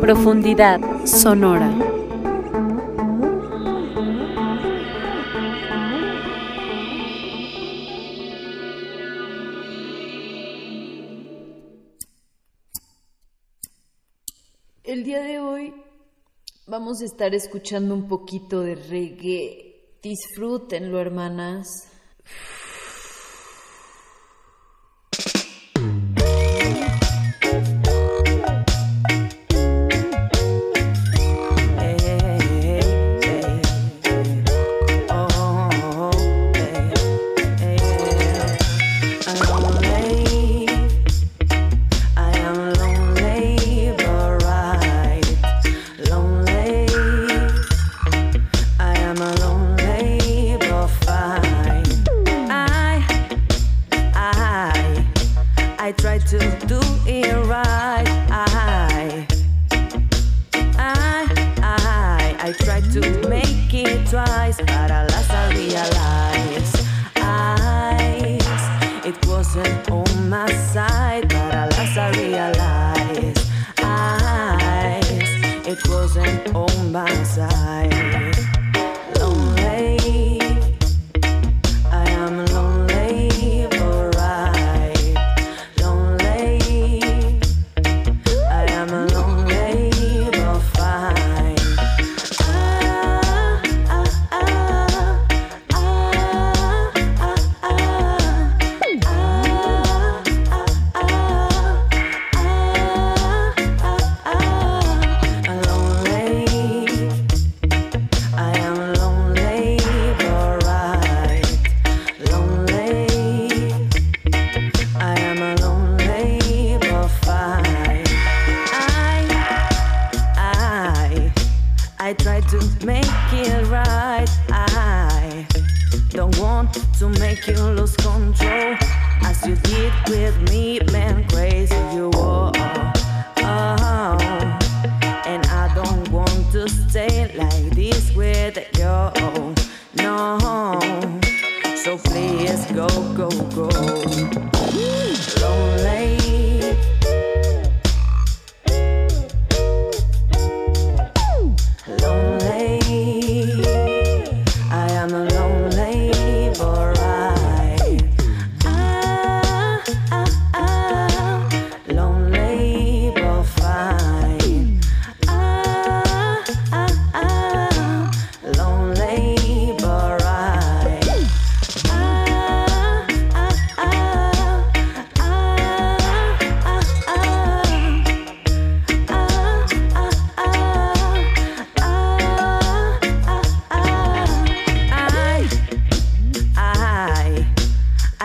Profundidad sonora. El día de hoy vamos a estar escuchando un poquito de reggae. Disfrútenlo, hermanas.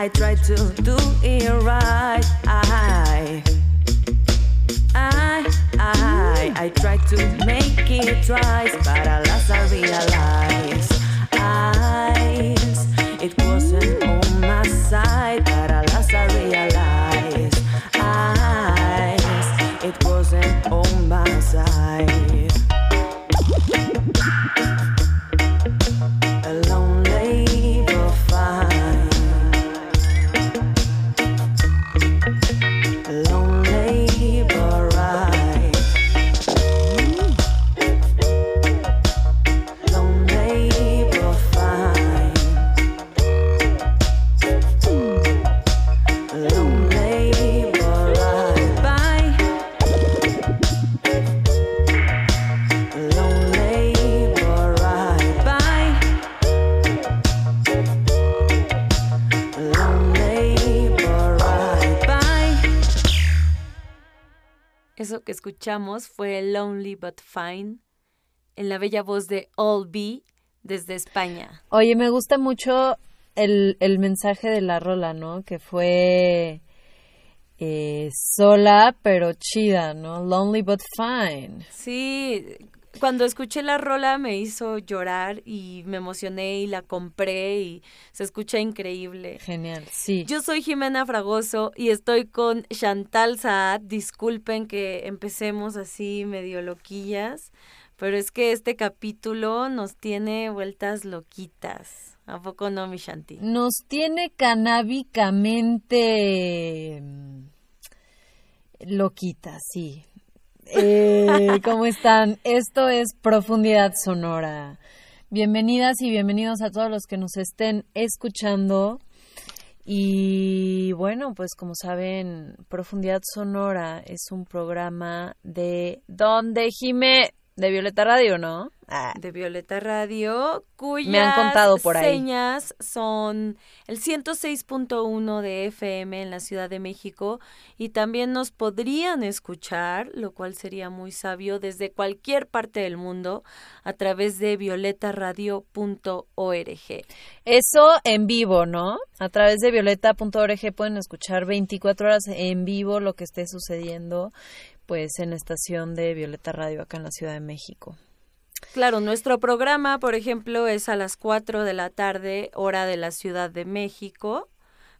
I try to do it right. I, I, I, I try to make it twice, but alas, I realize I, it wasn't on my side, but alas, I realize I, it wasn't on my side. Escuchamos fue Lonely But Fine en la bella voz de All B desde España. Oye, me gusta mucho el, el mensaje de la rola, ¿no? Que fue eh, sola pero chida, ¿no? Lonely But Fine. Sí, cuando escuché la rola me hizo llorar y me emocioné y la compré y se escucha increíble. Genial, sí. Yo soy Jimena Fragoso y estoy con Chantal Saad. Disculpen que empecemos así medio loquillas, pero es que este capítulo nos tiene vueltas loquitas. ¿A poco no, mi Shanti? Nos tiene canábicamente Loquita, sí. Eh, ¿Cómo están? Esto es Profundidad Sonora. Bienvenidas y bienvenidos a todos los que nos estén escuchando. Y bueno, pues como saben, Profundidad Sonora es un programa de donde Jime de Violeta Radio, ¿no? Ah. De Violeta Radio, cuyas Me han contado por ahí. señas son el 106.1 de FM en la Ciudad de México y también nos podrían escuchar, lo cual sería muy sabio, desde cualquier parte del mundo a través de violetaradio.org. Eso en vivo, ¿no? A través de violeta.org pueden escuchar 24 horas en vivo lo que esté sucediendo pues en la estación de Violeta Radio acá en la Ciudad de México. Claro, nuestro programa, por ejemplo, es a las 4 de la tarde, hora de la Ciudad de México,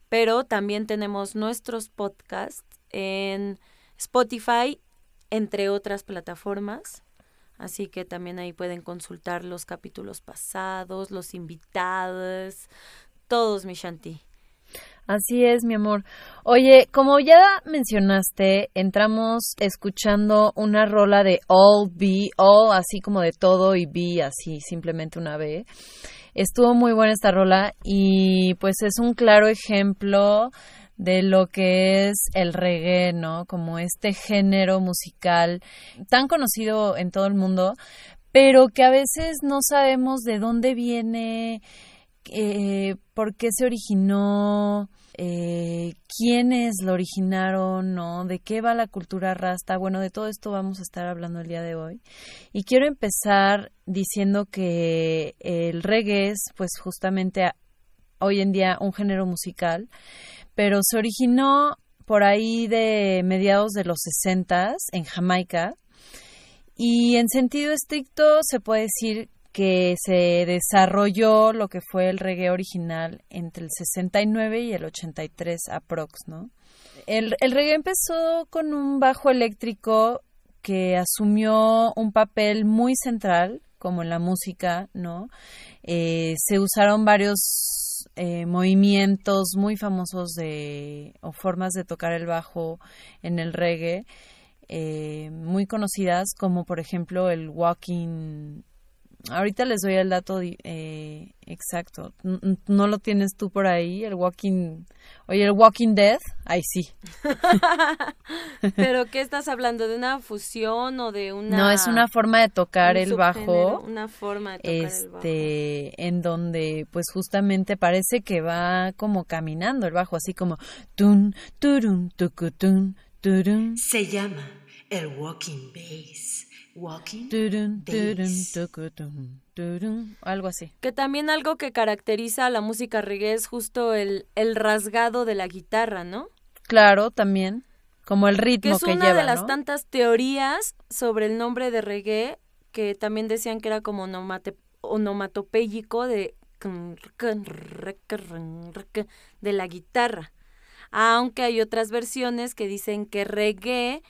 pero también tenemos nuestros podcasts en Spotify, entre otras plataformas. Así que también ahí pueden consultar los capítulos pasados, los invitados, todos, mi Shanti. Así es, mi amor. Oye, como ya mencionaste, entramos escuchando una rola de All B, All así como de todo y B así, simplemente una B. Estuvo muy buena esta rola y pues es un claro ejemplo de lo que es el reggae, ¿no? Como este género musical tan conocido en todo el mundo, pero que a veces no sabemos de dónde viene, eh, por qué se originó, eh, quiénes lo originaron, ¿no? De qué va la cultura rasta. Bueno, de todo esto vamos a estar hablando el día de hoy. Y quiero empezar diciendo que el reggae es, pues, justamente hoy en día un género musical, pero se originó por ahí de mediados de los 60 en Jamaica. Y en sentido estricto se puede decir que se desarrolló lo que fue el reggae original entre el 69 y el 83 aprox, ¿no? El, el reggae empezó con un bajo eléctrico que asumió un papel muy central, como en la música, ¿no? Eh, se usaron varios eh, movimientos muy famosos de, o formas de tocar el bajo en el reggae, eh, muy conocidas, como por ejemplo el walking Ahorita les doy el dato eh, exacto. ¿No lo tienes tú por ahí? El Walking... Oye, el Walking Dead. Ahí sí. ¿Pero qué estás hablando? ¿De una fusión o de una...? No, es una forma de tocar el bajo. Una forma de tocar el bajo. Este, en donde pues justamente parece que va como caminando el bajo, así como... Tun, turun, tucutun, turun. Se llama el Walking Bass. Walking algo así. Que también algo que caracteriza a la música reggae es justo el, el rasgado de la guitarra, ¿no? Claro, también. Como el ritmo que, que es una de las tantas teorías sobre el nombre de reggae que también decían que era como onomatopéyico de de la guitarra. Aunque hay otras versiones que dicen que reggae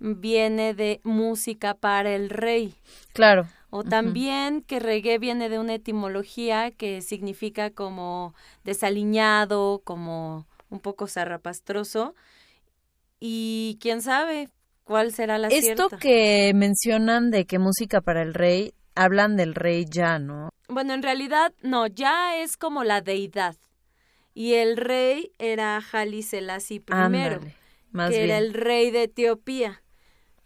viene de música para el rey. Claro. O también que reggae viene de una etimología que significa como desaliñado, como un poco zarrapastroso. Y quién sabe cuál será la Esto que mencionan de que música para el rey, hablan del rey ya, ¿no? Bueno, en realidad no, ya es como la deidad. Y el rey era Selassie I, que era el rey de Etiopía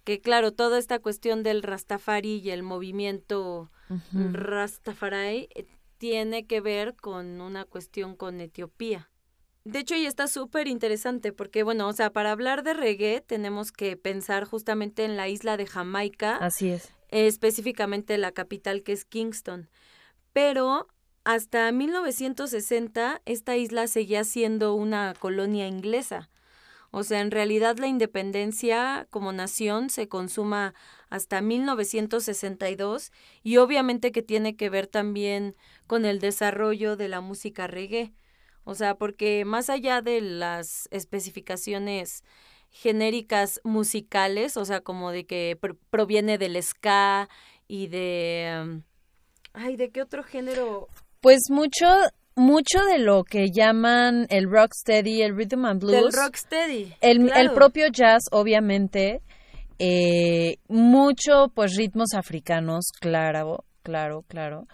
que claro, toda esta cuestión del Rastafari y el movimiento Rastafari eh, tiene que ver con una cuestión con Etiopía. De hecho, y está súper interesante porque, bueno, o sea, para hablar de reggae tenemos que pensar justamente en la isla de Jamaica. Así es. específicamente la capital que es Kingston. Pero hasta 1960 esta isla seguía siendo una colonia inglesa. O sea, en realidad la independencia como nación se consuma hasta 1962 y obviamente que tiene que ver también con el desarrollo de la música reggae. O sea, porque más allá de las especificaciones genéricas musicales, o sea, como de que proviene del ska y de... ay, ¿de qué otro género? Pues mucho mucho de lo que llaman el rocksteady, el rhythm and blues. Del rocksteady. El, claro. el propio jazz, obviamente, eh, mucho pues ritmos africanos, claro, claro, claro.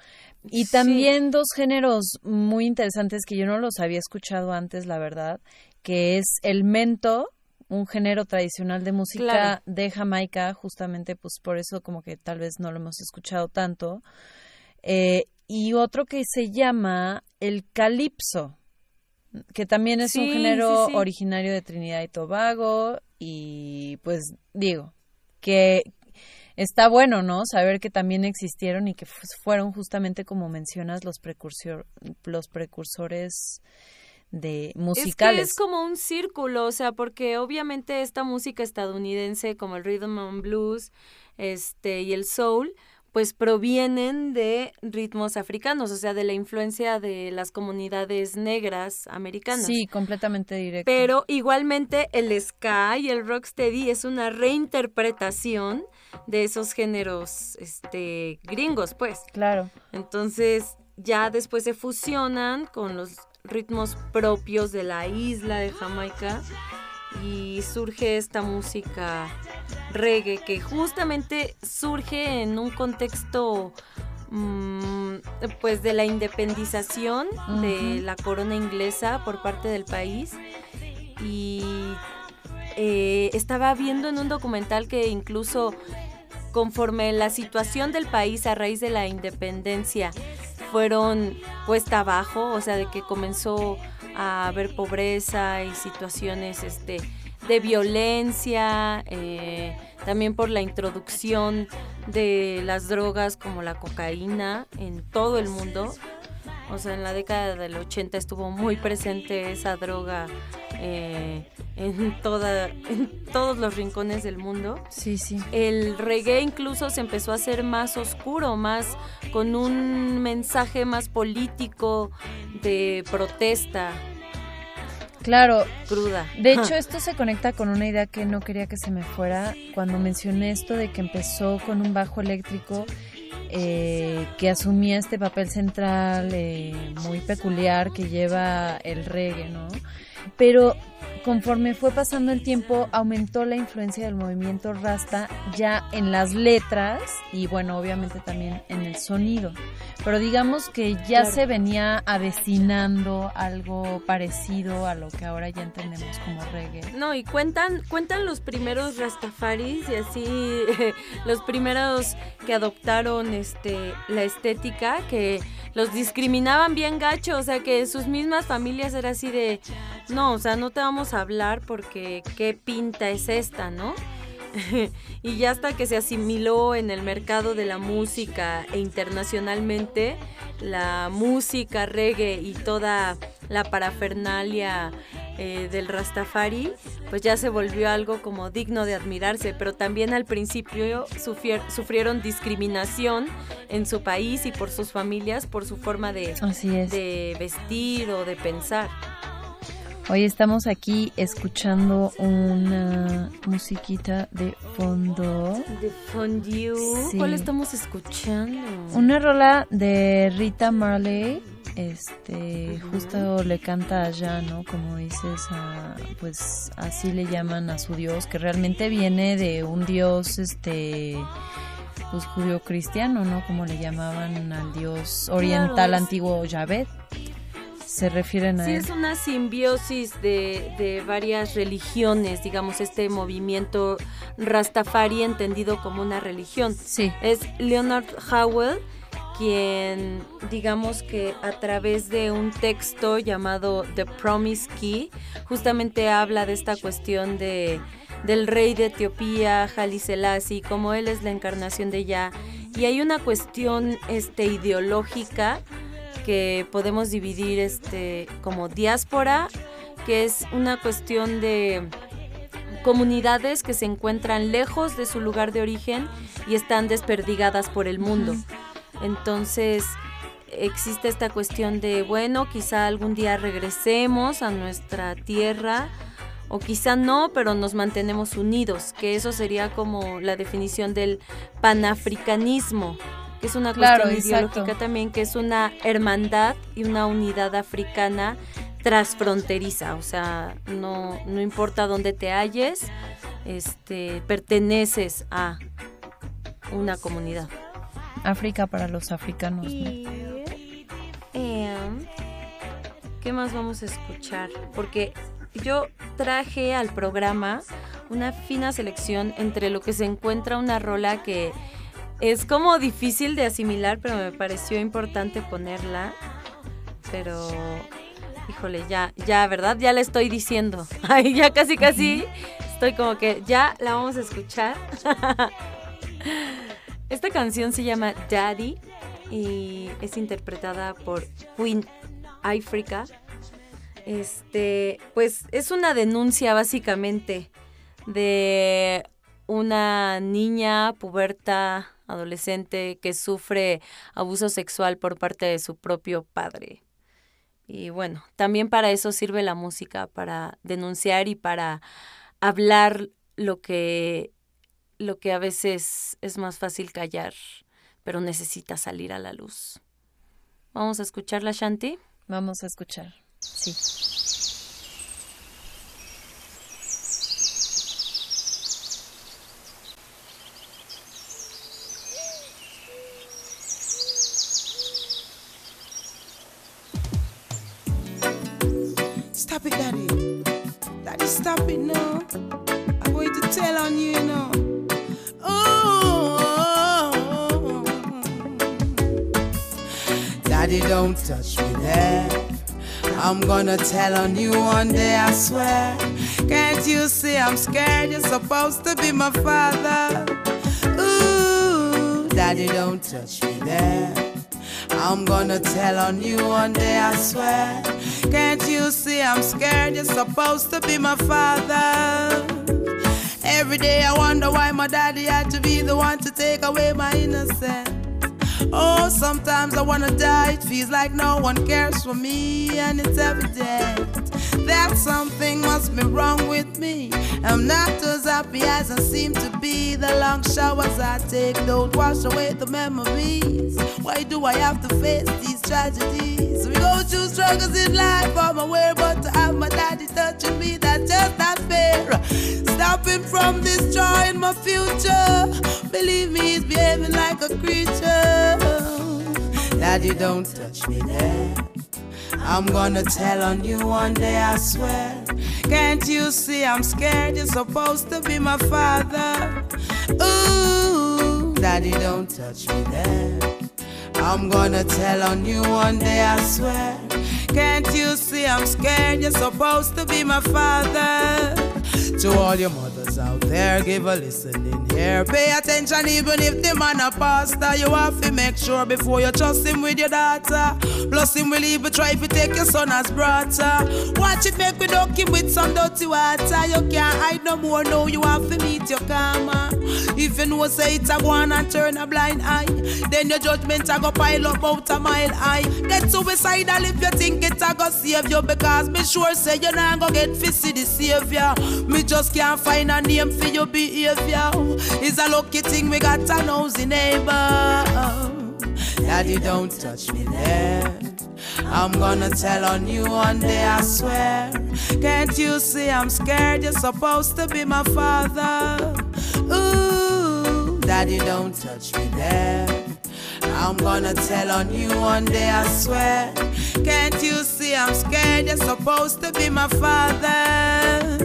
Y Sí. también dos géneros muy interesantes que yo no los había escuchado antes, la verdad, que es el mento, un género tradicional de música Claro. de Jamaica, justamente pues por eso como que tal vez no lo hemos escuchado tanto. Eh, y otro que se llama el calipso, que también es un género sí, sí. originario de Trinidad y Tobago y pues digo que está bueno, ¿no? Saber que también existieron y que fu- fueron justamente como mencionas los precursor los precursores de musicales. Es que es como un círculo, o sea, porque obviamente esta música estadounidense como el rhythm and blues, este y el soul, pues provienen de ritmos africanos, o sea, de la influencia de las comunidades negras americanas. Sí, completamente directo. Pero igualmente el ska y el rocksteady es una reinterpretación de esos géneros este gringos, pues. claro. Entonces ya después se fusionan con los ritmos propios de la isla de Jamaica y surge esta música reggae que justamente surge en un contexto mm, pues de la independización de la corona inglesa por parte del país. Y eh, estaba viendo en un documental que incluso conforme la situación del país a raíz de la independencia fueron puesta abajo, o sea, de que comenzó a haber pobreza y situaciones este, de violencia, eh, también por la introducción de las drogas como la cocaína en todo el mundo. O sea, en la década del 80 estuvo muy presente esa droga eh, en, toda, en todos los rincones del mundo Sí, sí. el reggae incluso se empezó a hacer más oscuro, más con un mensaje más político de protesta Claro, cruda. De hecho, esto se conecta con una idea que no quería que se me fuera cuando mencioné esto de que empezó con un bajo eléctrico eh, que asumía este papel central eh, muy peculiar que lleva el reggae, ¿no? Pero conforme fue pasando el tiempo, aumentó la influencia del movimiento rasta ya en las letras y bueno, obviamente también en el sonido. Pero digamos que ya Claro. se venía avecinando algo parecido a lo que ahora ya entendemos como reggae. No, y cuentan, cuentan los primeros rastafaris y así los primeros que adoptaron este la estética, que los discriminaban bien gacho, o sea que sus mismas familias era así de no, o sea, no te vamos a hablar porque qué pinta es esta, ¿no? y ya hasta que se asimiló en el mercado de la música e internacionalmente, la música reggae y toda la parafernalia eh, del Rastafari, pues ya se volvió algo como digno de admirarse, pero también al principio sufrieron discriminación en su país y por sus familias, por su forma de, Así es. de vestir o de pensar. Hoy estamos aquí escuchando una musiquita de fondo. De Fondue, Sí. ¿cuál estamos escuchando? Una rola de Rita Marley. Este, justo le canta allá, ¿no? Como dices, a- pues así le llaman a su dios, que realmente viene de un dios, este, pues judío cristiano, ¿no? Como le llamaban al dios oriental antiguo Yahvé. Se refieren a Sí, él. es una simbiosis de, de varias religiones, digamos, este movimiento Rastafari entendido como una religión. Sí. Es Leonard Howell quien, digamos que a través de un texto llamado The Promise Key, justamente habla de esta cuestión de, del rey de Etiopía, Haile Selassie, como él es la encarnación de Yah. Y hay una cuestión este, ideológica que podemos dividir este, como diáspora, que es una cuestión de comunidades que se encuentran lejos de su lugar de origen y están desperdigadas por el mundo. Entonces existe esta cuestión de, bueno, quizá algún día regresemos a nuestra tierra o quizá no, pero nos mantenemos unidos, que eso sería como la definición del panafricanismo, que es una cuestión ideológica también, que es una hermandad y una unidad africana transfronteriza, o sea, no, no importa dónde te halles, este, perteneces a una comunidad. África para los africanos. Em, ¿Qué más vamos a escuchar? Porque yo traje al programa una fina selección entre lo que se encuentra una rola que es como difícil de asimilar, pero me pareció importante ponerla. Pero, híjole, ya, ya, ¿verdad? Ya la estoy diciendo. Ay, ya casi, casi estoy como que ya la vamos a escuchar. Esta canción se llama Daddy y es interpretada por Queen Africa. Este, pues es una denuncia básicamente de una niña puberta adolescente que sufre abuso sexual por parte de su propio padre. Y bueno, también para eso sirve la música, para denunciar y para hablar lo que lo que a veces es más fácil callar, pero necesita salir a la luz. Vamos a escucharla, Shanti. Vamos a escuchar. Sí. Touch me there. I'm gonna tell on you one day, I swear. Can't you see I'm scared? You're supposed to be my father. Ooh, Daddy, don't touch me there. I'm gonna tell on you one day, I swear. Can't you see I'm scared? You're supposed to be my father. Every day I wonder why my daddy had to be the one to take away my innocence. Oh, sometimes I wanna die. It feels like no one cares for me, and it's evident that something must be wrong with me. I'm not as happy as I seem to be. The long showers I take don't wash away the memories. Why do I have to face these tragedies? We go through struggles in life, I'm aware, but to have my daddy touching me, that's just. Stopping from destroying my future. Believe me, he's behaving like a creature. Daddy, don't touch me there. I'm gonna tell on you one day, I swear. Can't you see I'm scared? You're supposed to be my father. Ooh, Daddy, don't touch me there. I'm gonna tell on you one day, I swear. Can't you see I'm scared? You're supposed to be my father. To all your mothers out there, give a listening here. Pay attention, even if the man a pastor. You have to make sure before you trust him with your daughter. Plus, him will even try to take your son as brother. Watch it, make we duck him with some dirty water. You can't hide no more, no, you have to meet your karma. If you know, say it's a go and turn a blind eye, then your judgment a go pile up out a mile high. Get suicidal if you think it a go save you, because me sure say you're not go get fishy the savior. Me just can't find a name for your behavior. It's a lucky thing we got a nosy neighbor. Daddy, don't touch me there. I'm gonna tell on you one day, I swear. Can't you see I'm scared? You're supposed to be my father. Ooh, Daddy, don't touch me there. I'm gonna tell on you one day, I swear. Can't you see I'm scared? You're supposed to be my father.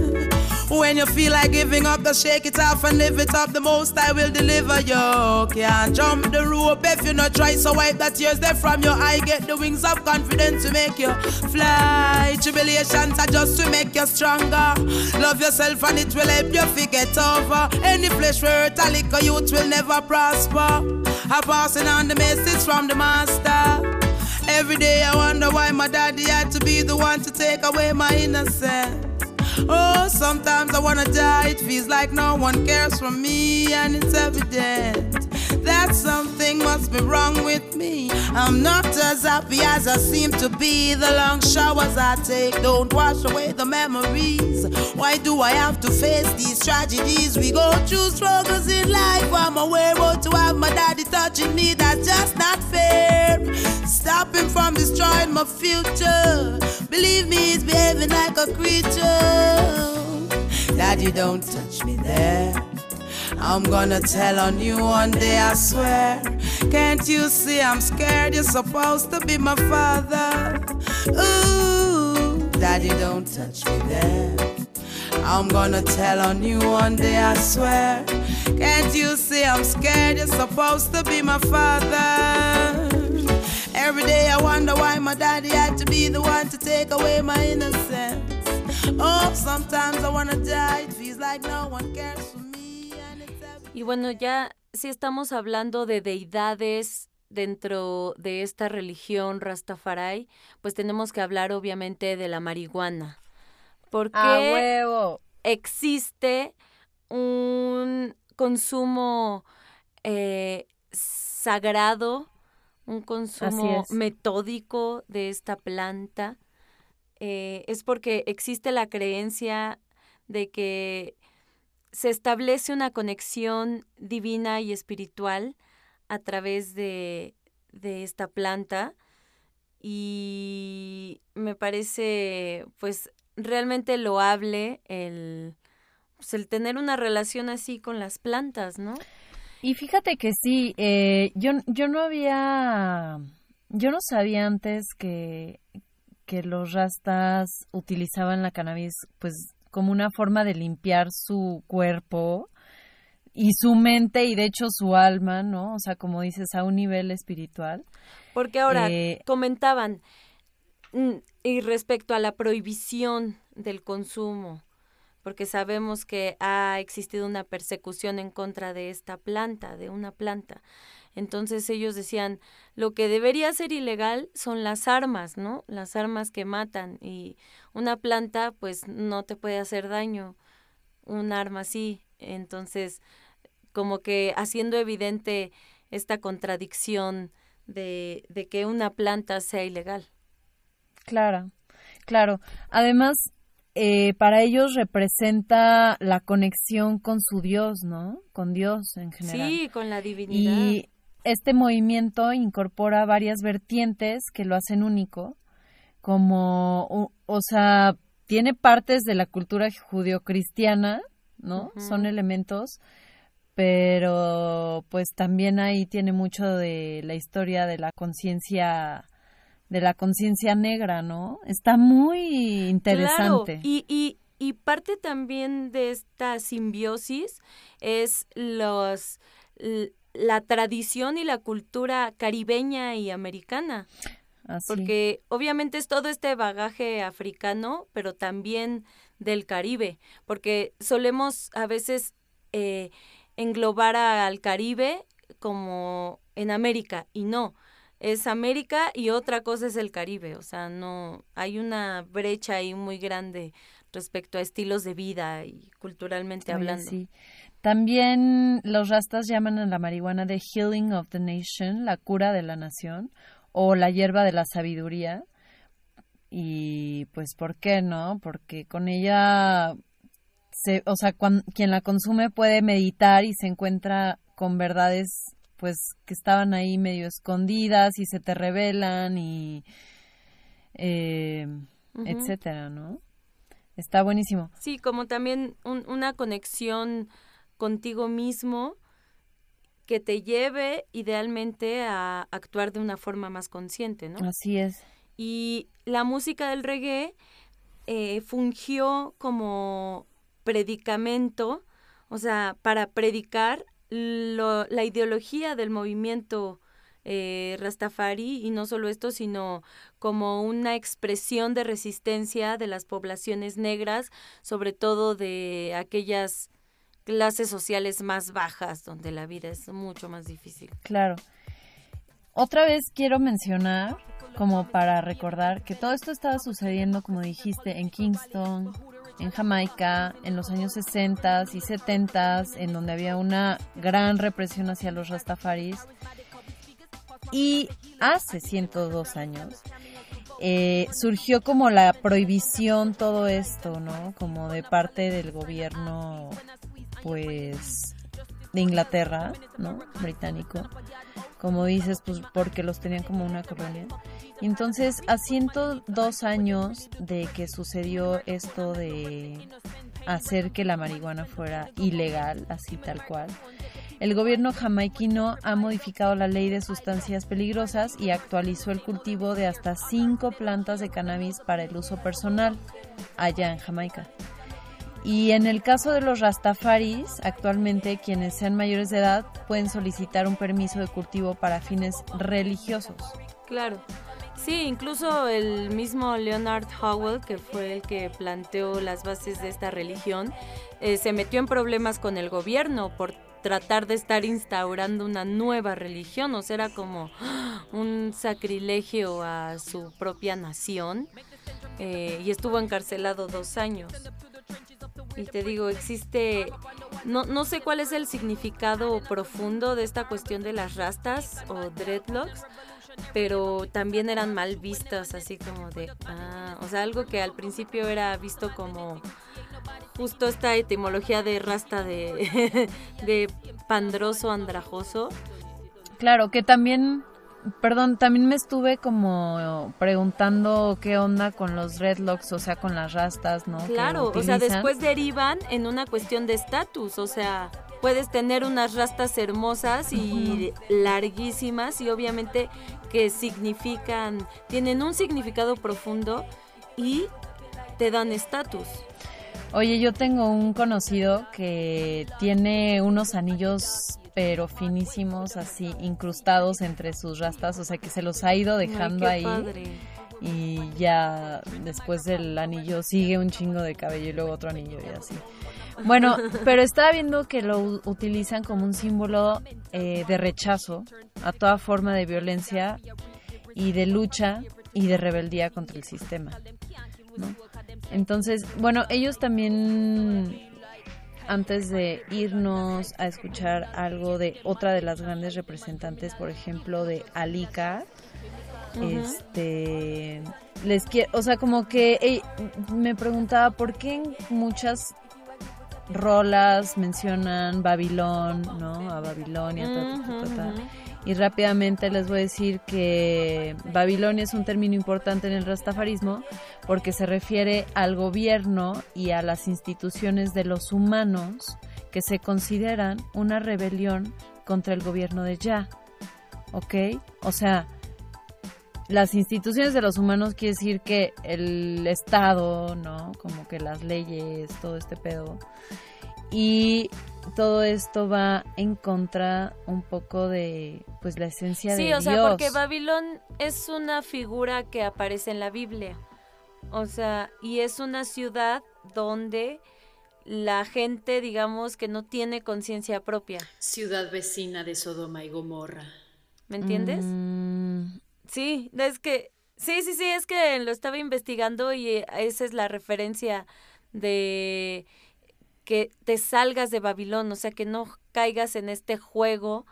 When you feel like giving up, just shake it off and live it up. The most I will deliver you. Can't jump the rope if you not try. So wipe that tears there from your eye. Get the wings of confidence to make you fly. Tribulations are just to make you stronger. Love yourself and it will help you forget over. Any flesh where hurt a liquor youth will never prosper. I'm passing on the message from the master. Every day I wonder why my daddy had to be the one to take away my innocence. Oh, sometimes I wanna die. It feels like no one cares for me, and it's evident That something must be wrong with me. I'm not as happy as I seem to be. The long showers I take don't wash away the memories. Why do I have to face these tragedies? We go through struggles in life. I'm aware, but to have my daddy touching me, that's just not fair. Stop him from destroying my future. Believe me, he's behaving like a creature. Daddy, don't touch me there. I'm gonna tell on you one day, I swear. Can't you see I'm scared? You're supposed to be my father. Ooh, Daddy, don't touch me there. I'm gonna tell on you one day, I swear. Can't you see I'm scared? You're supposed to be my father. Every day I wonder why my daddy had to be the one to take away my innocence. Oh, sometimes I wanna die. It feels like no one cares for me. Y bueno, ya si estamos hablando de deidades dentro de esta religión Rastafari, pues tenemos que hablar obviamente de la marihuana. Porque ¡A huevo! existe un consumo eh, sagrado, un consumo metódico de esta planta. Eh, es porque existe la creencia de que se establece una conexión divina y espiritual a través de, de esta planta y me parece pues realmente loable el, pues, el tener una relación así con las plantas, ¿no? Y fíjate que sí, eh, yo, yo no había, yo no sabía antes que, que los rastas utilizaban la cannabis pues como una forma de limpiar su cuerpo y su mente y de hecho su alma, ¿no? O sea, como dices, a un nivel espiritual. Porque ahora Eh, comentaban, mm, y respecto a la prohibición del consumo, porque sabemos que ha existido una persecución en contra de esta planta, de una planta. Entonces ellos decían, lo que debería ser ilegal son las armas, ¿no? Las armas que matan y una planta pues no te puede hacer daño, un arma sí. Entonces, como que haciendo evidente esta contradicción de, de que una planta sea ilegal. Claro, claro. Además, eh, para ellos representa la conexión con su Dios, ¿no? Con Dios en general. Sí, con la divinidad. Y este movimiento incorpora varias vertientes que lo hacen único, como, o, o sea, tiene partes de la cultura judio-cristiana, ¿no? Son elementos, pero pues también ahí tiene mucho de la historia de la conciencia de la conciencia negra, ¿no? Está muy interesante. Claro, y, y, y parte también de esta simbiosis es los la tradición y la cultura caribeña y americana, Así. porque obviamente es todo este bagaje africano, pero también del Caribe, porque solemos a veces eh, englobar a- al Caribe como en América y no. Es América y otra cosa es el Caribe, o sea, no hay una brecha ahí muy grande respecto a estilos de vida y culturalmente hablando. sí. También los rastas llaman a la marihuana de Healing of the Nation, la cura de la nación, o la hierba de la sabiduría. Y pues, ¿por qué no? Porque con ella, se, o sea, cuan- quien la consume puede meditar y se encuentra con verdades pues que estaban ahí medio escondidas y se te revelan y eh, etcétera, ¿no? Está buenísimo. Sí, como también un- una conexión contigo mismo que te lleve idealmente a actuar de una forma más consciente, ¿no? Así es. Y la música del reggae eh, fungió como predicamento, o sea, para predicar lo- la ideología del movimiento eh, Rastafari, y no solo esto, sino como una expresión de resistencia de las poblaciones negras, sobre todo de aquellas clases sociales más bajas, donde la vida es mucho más difícil. Claro. Otra vez quiero mencionar, como para recordar, que todo esto estaba sucediendo, como dijiste, en Kingston, en Jamaica en los años 60 y 70, en donde había una gran represión hacia los rastafaris. Y hace 102 años eh, surgió como la prohibición todo esto, ¿no? Como de parte del gobierno, pues, de Inglaterra, ¿no? Británico. Como dices, pues porque los tenían como una colonia. Entonces, a 102 años de que sucedió esto de hacer que la marihuana fuera ilegal, así tal cual, el gobierno jamaiquino ha modificado la ley de sustancias peligrosas y actualizó el cultivo de hasta cinco plantas de cannabis para el uso personal allá en Jamaica. Y en el caso de los rastafaris, actualmente quienes sean mayores de edad pueden solicitar un permiso de cultivo para fines religiosos. Claro. Sí, incluso el mismo Leonard Howell, que fue el que planteó las bases de esta religión, eh, se metió en problemas con el gobierno por tratar de estar instaurando una nueva religión, o sea, era como un sacrilegio a su propia nación eh, y estuvo encarcelado dos años. Y te digo, existe, no, no sé cuál es el significado profundo de esta cuestión de las rastas o dreadlocks, pero también eran mal vistas, así como de, ah, o sea, algo que al principio era visto como justo esta etimología de rasta de, de pandroso, andrajoso. Claro, que también, perdón, también me estuve como preguntando qué onda con los redlocks, o sea, con las rastas, ¿no? Claro, o sea, después derivan en una cuestión de estatus, o sea, puedes tener unas rastas hermosas y larguísimas y obviamente que significan, tienen un significado profundo y te dan estatus. Oye, yo tengo un conocido que tiene unos anillos pero finísimos así incrustados entre sus rastas, o sea que se los ha ido dejando ahí. Y ya después del anillo sigue un chingo de cabello y luego otro anillo y así. Bueno, pero estaba viendo que lo utilizan como un símbolo eh, de rechazo a toda forma de violencia y de lucha y de rebeldía contra el sistema. ¿no? Entonces, bueno, ellos también, antes de irnos a escuchar algo de otra de las grandes representantes, por ejemplo, de Alika, este, les quiero, o sea, como que me preguntaba por qué en muchas rolas mencionan Babilón, ¿no? A Babilonia, y rápidamente les voy a decir que Babilonia es un término importante en el rastafarismo porque se refiere al gobierno y a las instituciones de los humanos que se consideran una rebelión contra el gobierno de Ya. ¿Ok? O sea, las instituciones de los humanos quiere decir que el Estado, ¿no? Como que las leyes, todo este pedo. Y todo esto va en contra un poco de pues la esencia de Dios. Sí, o sea, porque Babilón es una figura que aparece en la Biblia. O sea, y es una ciudad donde la gente, digamos, que no tiene conciencia propia. Ciudad vecina de Sodoma y Gomorra. ¿Me entiendes? Mm. Sí, es que sí, sí, sí, es que lo estaba investigando y eh, esa es la referencia de que te salgas de Babilón, o sea, que no caigas en este juego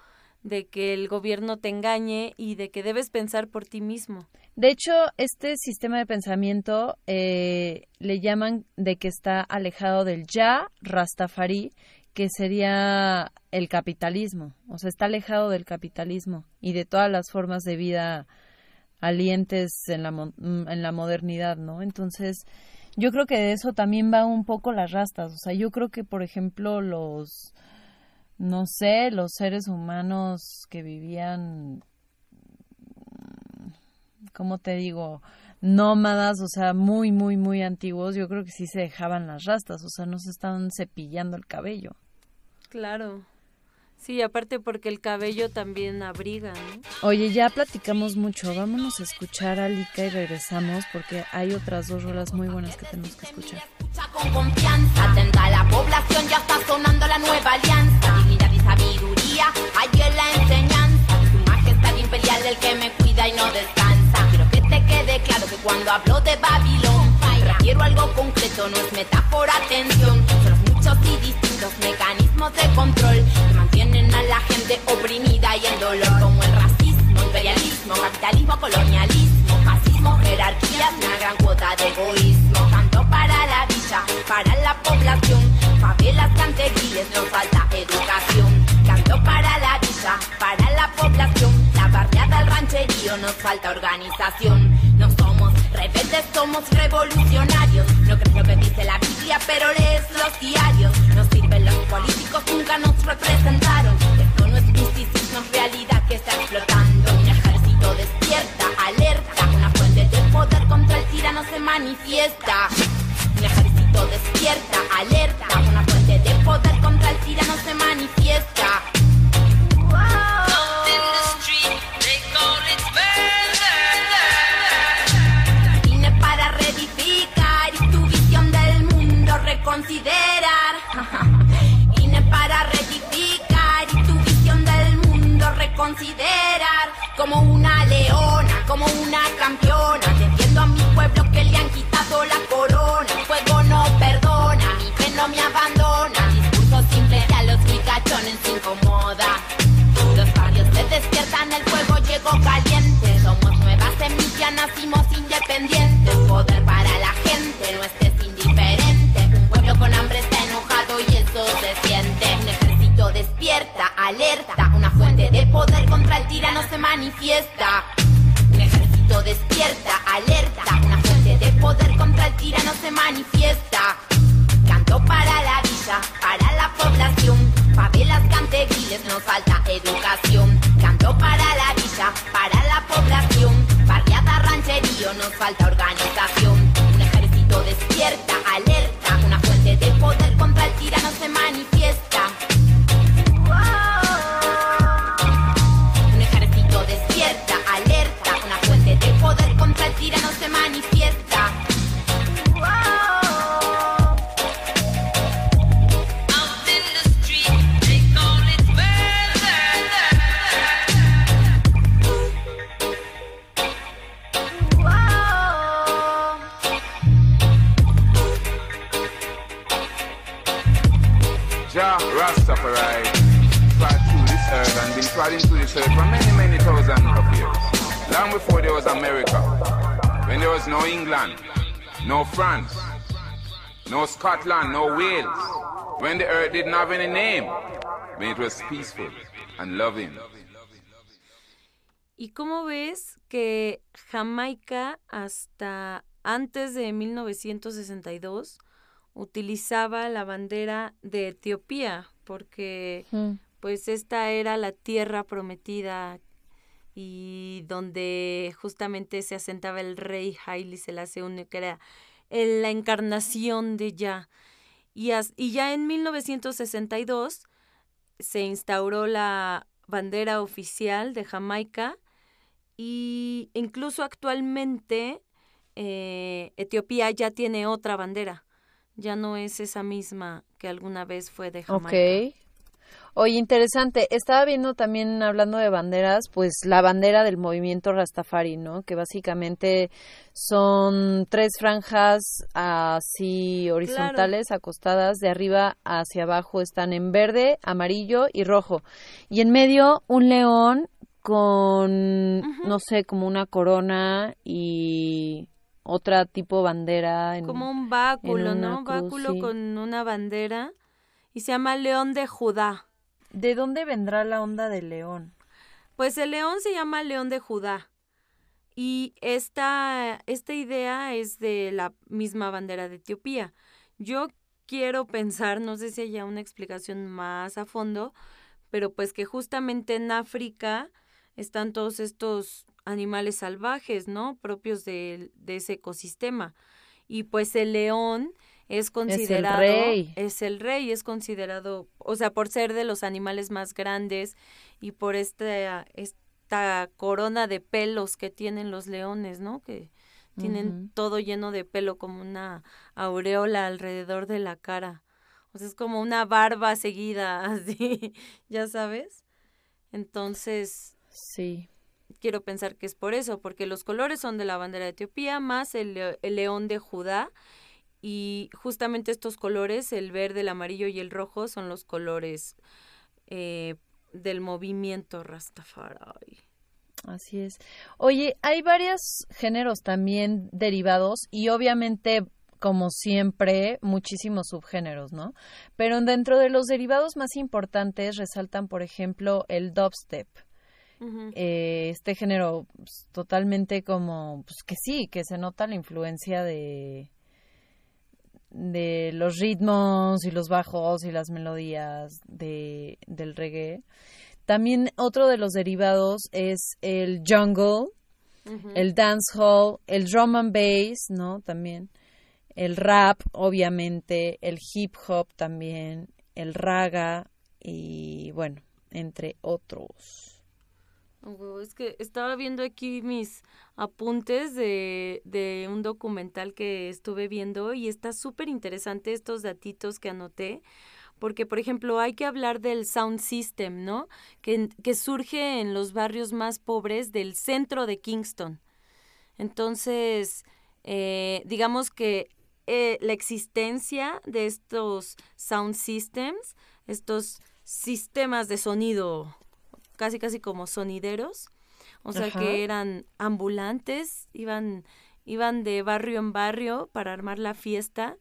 de que el gobierno te engañe y de que debes pensar por ti mismo. De hecho, este sistema de pensamiento eh, le llaman de que está alejado del ya Rastafari, que sería el capitalismo, o sea, está alejado del capitalismo y de todas las formas de vida alientes en la, en la modernidad, ¿no? Entonces, yo creo que de eso también va un poco las rastas. O sea, yo creo que, por ejemplo, los, no sé, los seres humanos que vivían, ¿cómo te digo? nómadas, o sea, muy, muy, muy antiguos, yo creo que sí se dejaban las rastas, o sea, no se estaban cepillando el cabello. Claro. Sí, aparte porque el cabello también abriga, ¿no? Oye, ya platicamos mucho, vámonos a escuchar a Lika y regresamos porque hay otras dos rolas muy buenas que tenemos que escuchar. Con confianza, atenta a la población, ya está sonando la nueva alianza. Dignidad y sabiduría, hay en la enseñanza. Su majestad imperial, el que me cuida y no descansa. Quiero que te quede claro que cuando hablo de Babilón, quiero algo concreto, no es metáfora, atención. Son los muchos y distintos mecanismos de control que mantienen la gente oprimida y en dolor, como el racismo, imperialismo, capitalismo, colonialismo, fascismo, jerarquías, una gran cuota de egoísmo. Tanto para la villa, para la población, favelas, canteriles, nos falta educación. Canto para la villa, para la población, la barriada, el rancherío, nos falta organización. No somos rebeldes, somos revolucionarios. No crees lo que dice la Biblia, pero lees los diarios. Nos sirven los políticos, nunca nos representaron. Manifiesta. Un ejército despierta, alerta. Una fuente de poder contra el tirano se manifiesta. Vine para reedificar y tu visión del mundo reconsiderar. Vine para rectificar y tu visión del mundo reconsiderar. Como una leona, como una campeona. Manifiesta. Un ejército despierta, alerta. Una fuente de poder contra el tirano se manifiesta. Canto para la villa, para la población. Favelas, canteriles, nos falta educación. Canto para la villa, para la población. Barriada, rancherío, nos falta organización. Was America, when there was no England, no France, no Scotland, no Wales, when the earth didn't have any name, when it was peaceful and loving. ¿Y cómo ves que Jamaica hasta antes de 1962 utilizaba la bandera de Etiopía? Porque Mm. pues esta era la tierra prometida y donde justamente se asentaba el rey Haile Selassie I, que era la encarnación de Ya. Y, as- y ya en 1962 se instauró la bandera oficial de Jamaica y incluso actualmente eh, Etiopía ya tiene otra bandera. Ya no es esa misma que alguna vez fue de Jamaica. Oye, interesante. Estaba viendo también, hablando de banderas, pues la bandera del movimiento Rastafari, ¿no? Que básicamente son tres franjas así horizontales, acostadas, de arriba hacia abajo están en verde, amarillo y rojo. Y en medio un león con, no sé, como una corona y otra tipo bandera. En, Como un báculo, ¿no? cruz, báculo sí. con una bandera y se llama León de Judá. ¿De dónde vendrá la onda del león? Pues el león se llama León de Judá. Y esta, esta idea es de la misma bandera de Etiopía. Yo quiero pensar, no sé si haya una explicación más a fondo, pero pues que justamente en África están todos estos animales salvajes, ¿no? Propios de, de ese ecosistema. Y pues el león es considerado rey. es el rey, es considerado, o sea, por ser de los animales más grandes y por esta, esta corona de pelos que tienen los leones, ¿no? Que tienen todo lleno de pelo como una aureola alrededor de la cara. O sea, es como una barba seguida, así, ya sabes. Entonces, Sí. quiero pensar que es por eso, porque los colores son de la bandera de Etiopía más el, el león de Judá y justamente estos colores, el verde, el amarillo y el rojo, son los colores eh, del movimiento Rastafari. Así es. Oye, hay varios géneros también derivados y obviamente como siempre, muchísimos subgéneros, ¿no? Pero dentro de los derivados más importantes resaltan, por ejemplo, el dubstep. Eh, este género pues, totalmente como, pues que sí, que se nota la influencia de, de los ritmos y los bajos y las melodías de, del reggae. También otro de los derivados es el jungle, el dancehall, el drum and bass, ¿no? También el rap, obviamente, el hip hop también, el raga y bueno, entre otros. Es que estaba viendo aquí mis apuntes de, de un documental que estuve viendo y está súper interesante estos datitos que anoté porque por ejemplo hay que hablar del sound system, ¿no? Que, que surge en los barrios más pobres del centro de Kingston. Entonces, eh, digamos que eh, la existencia de estos sound systems, estos sistemas de sonido casi casi como sonideros, o sea que eran ambulantes, iban iban de barrio en barrio para armar la fiesta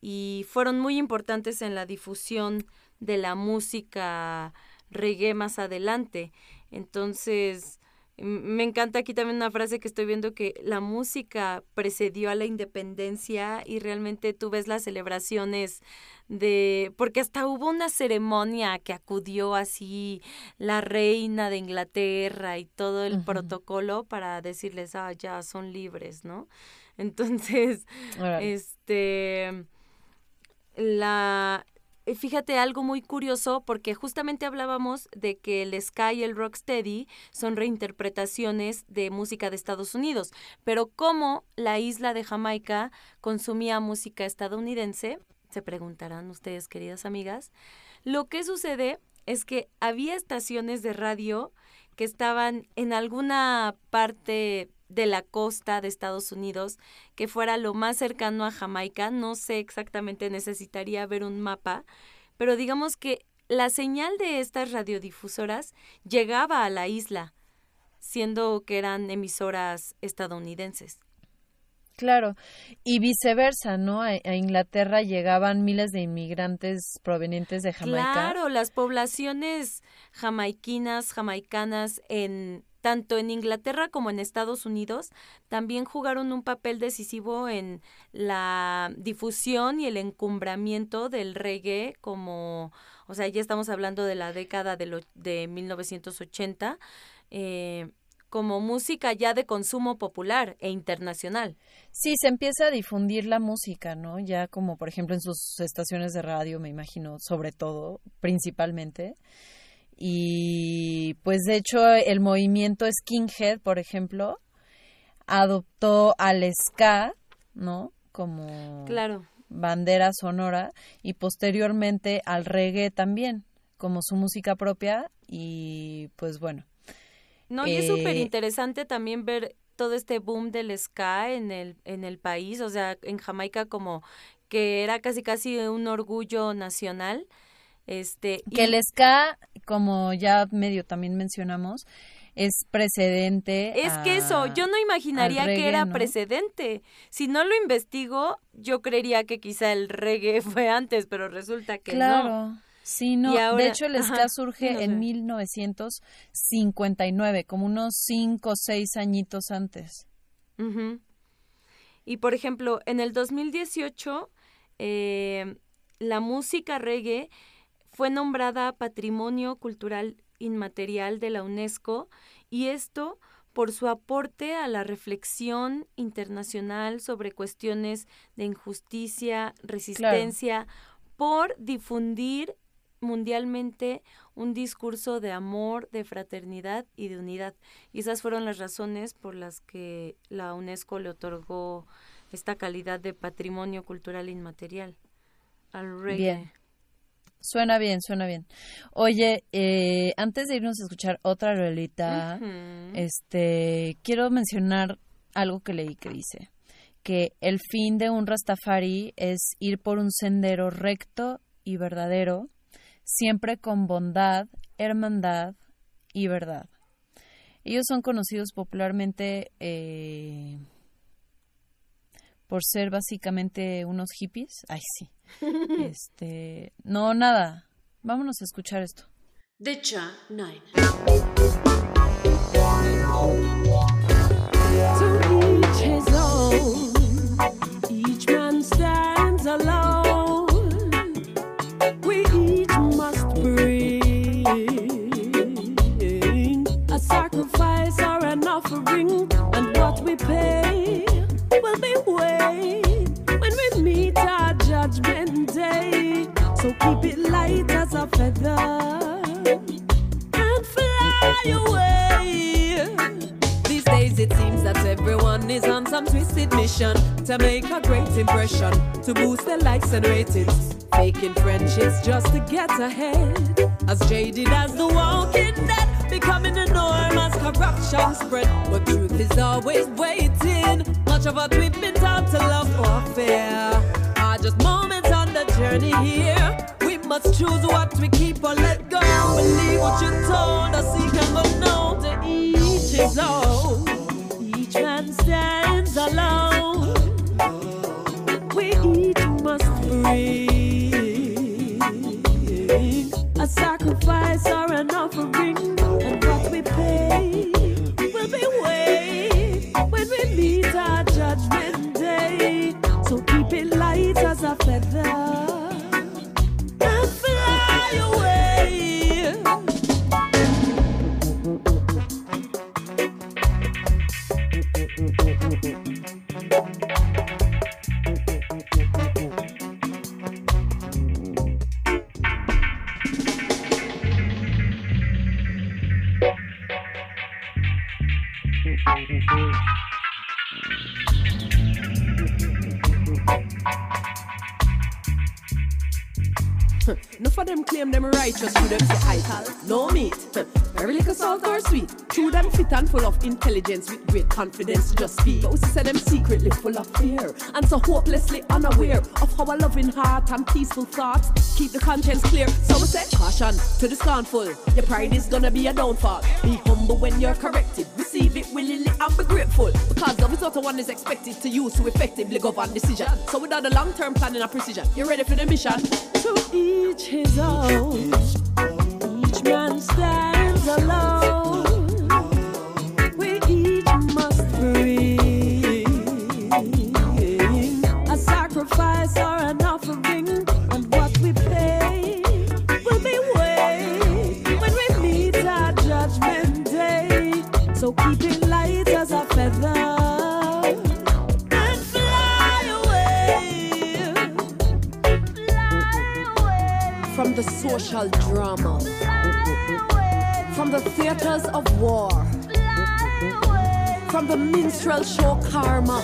y fueron muy importantes en la difusión de la música reggae más adelante. Entonces, me encanta aquí también una frase que estoy viendo que la música precedió a la independencia y realmente tú ves las celebraciones de porque hasta hubo una ceremonia que acudió así la reina de Inglaterra y todo el protocolo para decirles ah ya son libres, ¿no? Entonces, este la fíjate algo muy curioso porque justamente hablábamos de que el ska y el rocksteady son reinterpretaciones de música de Estados Unidos, pero cómo la isla de Jamaica consumía música estadounidense, se preguntarán ustedes queridas amigas, lo que sucede es que había estaciones de radio que estaban en alguna parte de la costa de Estados Unidos que fuera lo más cercano a Jamaica. No sé exactamente, necesitaría ver un mapa, pero digamos que la señal de estas radiodifusoras llegaba a la isla, siendo que eran emisoras estadounidenses. Claro, y viceversa, ¿no? A, Inglaterra llegaban miles de inmigrantes provenientes de Jamaica. Claro, las poblaciones jamaiquinas, jamaicanas en tanto en Inglaterra como en Estados Unidos, también jugaron un papel decisivo en la difusión y el encumbramiento del reggae como, o sea, ya estamos hablando de la década de, lo, de 1980, eh, como música ya de consumo popular e internacional. Sí, se empieza a difundir la música, ¿no? Ya como por ejemplo en sus estaciones de radio, me imagino, sobre todo, principalmente. Y pues de hecho el movimiento Skinhead, por ejemplo, adoptó al ska, ¿no? Como claro. bandera sonora y posteriormente al reggae también, como su música propia y pues bueno. No, y es súper eh, interesante también ver todo este boom del ska en el, en el país, o sea, en Jamaica como que era casi casi un orgullo nacional este, que el ska, como ya medio también mencionamos, es precedente. Es que eso, yo no imaginaría que era precedente. Si no lo investigo, yo creería que quizá el reggae fue antes, pero resulta que claro. no. Sí, no. de hecho, el ska surge en 1959, como unos cinco o seis añitos antes. Y por ejemplo, en el 2018, eh, la música reggae fue nombrada Patrimonio Cultural Inmaterial de la UNESCO y esto por su aporte a la reflexión internacional sobre cuestiones de injusticia, resistencia, por difundir mundialmente un discurso de amor, de fraternidad y de unidad. Y esas fueron las razones por las que la UNESCO le otorgó esta calidad de patrimonio cultural inmaterial al reggae. Suena bien, suena bien. Oye, eh, antes de irnos a escuchar otra rolita, este, quiero mencionar algo que leí que dice que el fin de un Rastafari es ir por un sendero recto y verdadero, siempre con bondad, hermandad y verdad. Ellos son conocidos popularmente eh, por ser básicamente unos hippies. Ay, sí. Este, no, nada. Vámonos a escuchar esto. The Cha Nine. To each his own. Each man stands alone. We each must bring a sacrifice or an offering, and what we pay keep it light as a feather and fly away. These days it seems that everyone is on some twisted mission to make a great impression, to boost their likes and ratings. Faking friendships just to get ahead. As jaded as the walking dead, becoming the norm as corruption spread. But truth is always waiting. Much of what we've been taught to love or fear are just moments on the journey here. Must choose what we keep or let go. Believe what you told us, he can go no to each his own. Each man stands alone. We each must bring a sacrifice or an offering, Full of intelligence with great confidence, just speak. But we say them secretly full of fear and so hopelessly unaware of how a loving heart and peaceful thoughts keep the conscience clear. So we say caution to the scornful. Your pride is gonna be a downfall. Be humble when you're corrected. Receive it willingly and be grateful because the result of one is expected to use to effectively govern decision. So without a long-term planning and a precision, you're ready for the mission. To each his own. Each man stands alone. Social drama, from the theaters of war, from the minstrel show karma,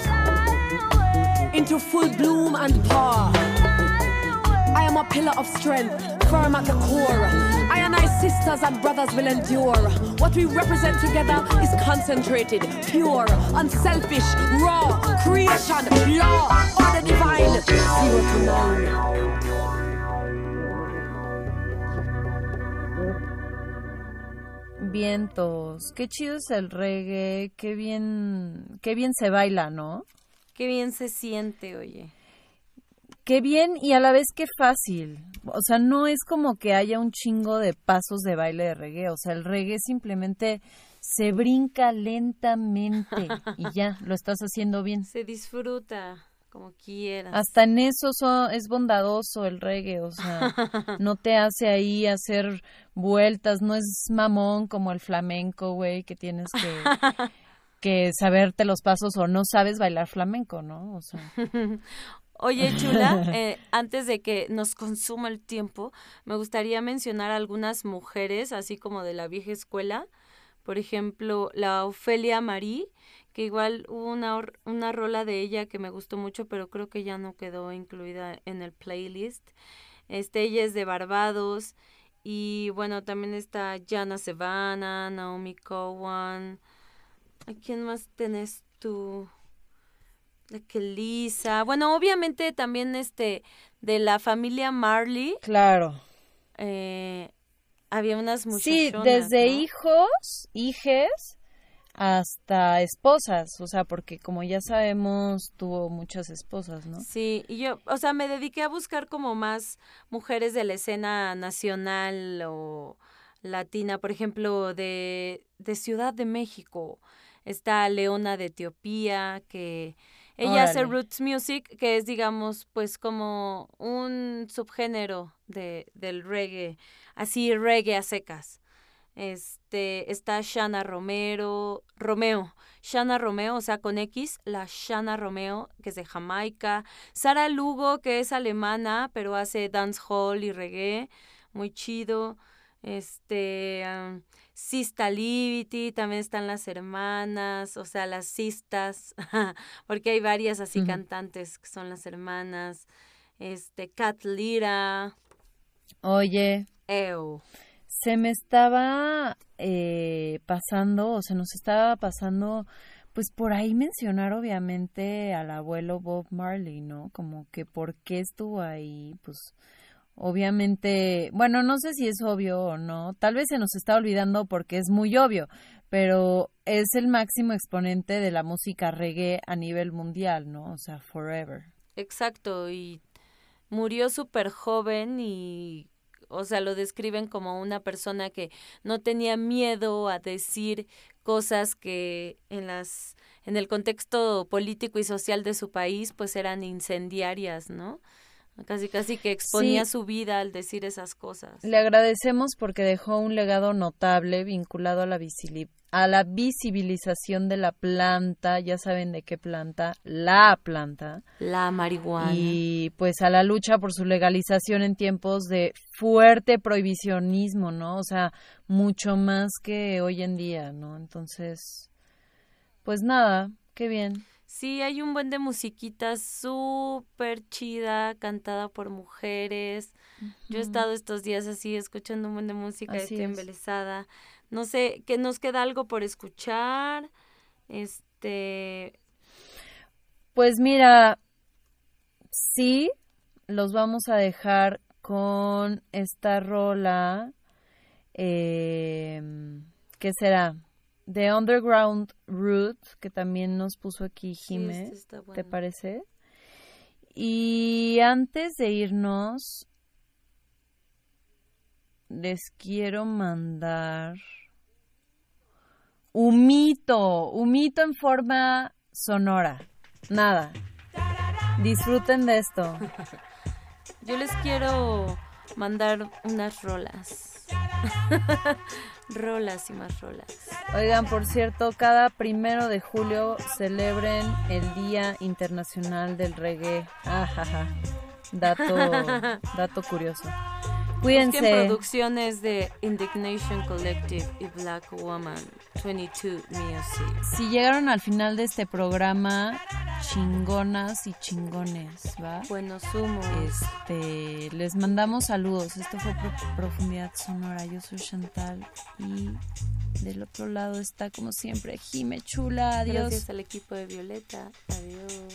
into full bloom and power. I am a pillar of strength, firm at the core. I and I sisters and brothers will endure. What we represent together is concentrated, pure, unselfish, raw, creation, law, order divine, zero to none. Vientos, qué chido es el reggae, qué bien, qué bien se baila, ¿no? Qué bien se siente, oye. Qué bien y a la vez qué fácil. O sea, no es como que haya un chingo de pasos de baile de reggae. O sea, el reggae simplemente se brinca lentamente y ya, lo estás haciendo bien. Se disfruta como quieras. Hasta en eso so- es bondadoso el reggae, o sea, no te hace ahí hacer vueltas, no es mamón como el flamenco, güey, que tienes que, que saberte los pasos o no sabes bailar flamenco, ¿no? O sea, Oye, Chula, eh, antes de que nos consuma el tiempo, me gustaría mencionar algunas mujeres, así como de la vieja escuela. Por ejemplo, la Ofelia Marí, que igual hubo una, una rola de ella que me gustó mucho, pero creo que ya no quedó incluida en el playlist. Este, ella es de Barbados. Y bueno, también está Jana Sevana, Naomi Cowan. ¿A quién más tenés tú? De que Lisa. Bueno, obviamente también este de la familia Marley. Claro. Eh, había unas Sí, muchachonas. desde ¿no? hijos, hijes, hasta esposas, o sea, porque como ya sabemos, tuvo muchas esposas, ¿no? Sí, y yo, o sea, me dediqué a buscar como más mujeres de la escena nacional o latina, por ejemplo, de, de Ciudad de México. Está Leona de Etiopía, que ella hace roots music, que es, digamos, pues como un subgénero de, del reggae, así reggae a secas. Este, está Shana Romero, Romeo, Shana Romeo, o sea, con X, la Shana Romeo, que es de Jamaica, Sara Lugo, que es alemana, pero hace dancehall y reggae, muy chido. Este, am, Sista Liberty, también están las hermanas, o sea, las sistas, porque hay varias así cantantes que son las hermanas. Este, Cat Lira, Oye, Ew. Se me estaba eh, pasando, o se nos estaba pasando, pues por ahí mencionar obviamente al abuelo Bob Marley, ¿no? Como que por qué estuvo ahí, pues obviamente, bueno, no sé si es obvio o no, tal vez se nos está olvidando porque es muy obvio, pero es el máximo exponente de la música reggae a nivel mundial, ¿no? O sea, forever. Exacto, y murió súper joven y, o sea, lo describen como una persona que no tenía miedo a decir cosas que en las en el contexto político y social de su país pues eran incendiarias, ¿no? Casi casi que exponía Sí. su vida al decir esas cosas. Le agradecemos porque dejó un legado notable vinculado a la, a la visibilización de la planta, ya saben de qué planta, la planta, La marihuana. y pues a la lucha por su legalización en tiempos de fuerte prohibicionismo, ¿no? O sea, mucho más que hoy en día, ¿no? Entonces, pues nada, qué bien. Sí, hay un buen de musiquita súper chida, cantada por mujeres. Yo he estado estos días así escuchando un buen de música, Así estoy es. embelesada. No sé, que nos queda algo por escuchar. Este, Pues mira, sí, los vamos a dejar con esta rola. Eh, ¿Qué será? The Underground Root, que también nos puso aquí sí, este está ¿Te parece? Y antes de irnos, les quiero mandar humito, humito en forma sonora. Nada. Disfruten de esto. Yo les quiero mandar unas rolas. rolas y más rolas. Oigan, por cierto, cada primero de julio celebren el Día Internacional del Reggae. Ajaja. Dato, dato curioso. Busquen Cuídense. producciones de Indignation Collective y Black Woman 22 Music. Si llegaron al final de este programa, chingonas y chingones, ¿va? Buenos humos. Este, les mandamos saludos. Esto fue Pro- Profundidad Sonora. Yo soy Chantal y del otro lado está como siempre Jime Chula. Adiós. Gracias al equipo de Violeta. Adiós.